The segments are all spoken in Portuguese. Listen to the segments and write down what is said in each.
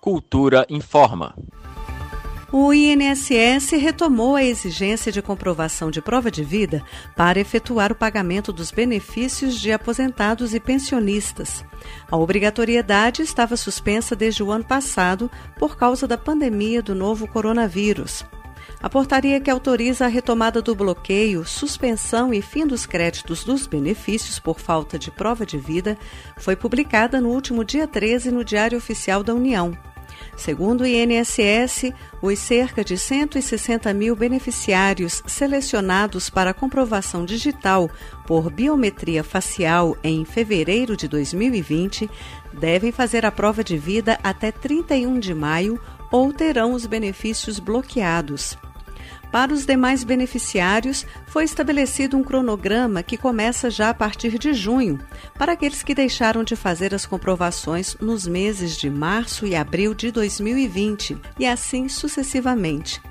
Cultura informa. O INSS retomou a exigência de comprovação de prova de vida para efetuar o pagamento dos benefícios de aposentados e pensionistas. A obrigatoriedade estava suspensa desde o ano passado por causa da pandemia do novo coronavírus. A portaria que autoriza a retomada do bloqueio, suspensão e fim dos créditos dos benefícios por falta de prova de vida foi publicada no último dia 13 no Diário Oficial da União. Segundo o INSS, os cerca de 160 mil beneficiários selecionados para comprovação digital por biometria facial em fevereiro de 2020 devem fazer a prova de vida até 31 de maio ou terão os benefícios bloqueados. Para os demais beneficiários, foi estabelecido um cronograma que começa já a partir de junho, para aqueles que deixaram de fazer as comprovações nos meses de março e abril de 2020, e assim sucessivamente.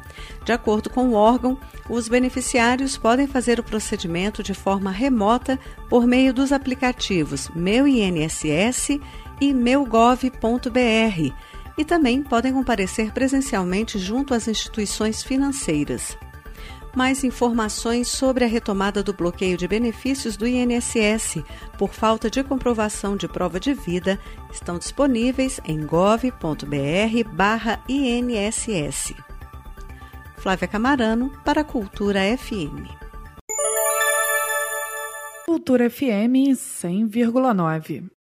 De acordo com o órgão, os beneficiários podem fazer o procedimento de forma remota por meio dos aplicativos Meu INSS e meugov.br e também podem comparecer presencialmente junto às instituições financeiras. Mais informações sobre a retomada do bloqueio de benefícios do INSS por falta de comprovação de prova de vida estão disponíveis em gov.br/inss. Flávia Camarano para a Cultura FM. Cultura FM 100,9.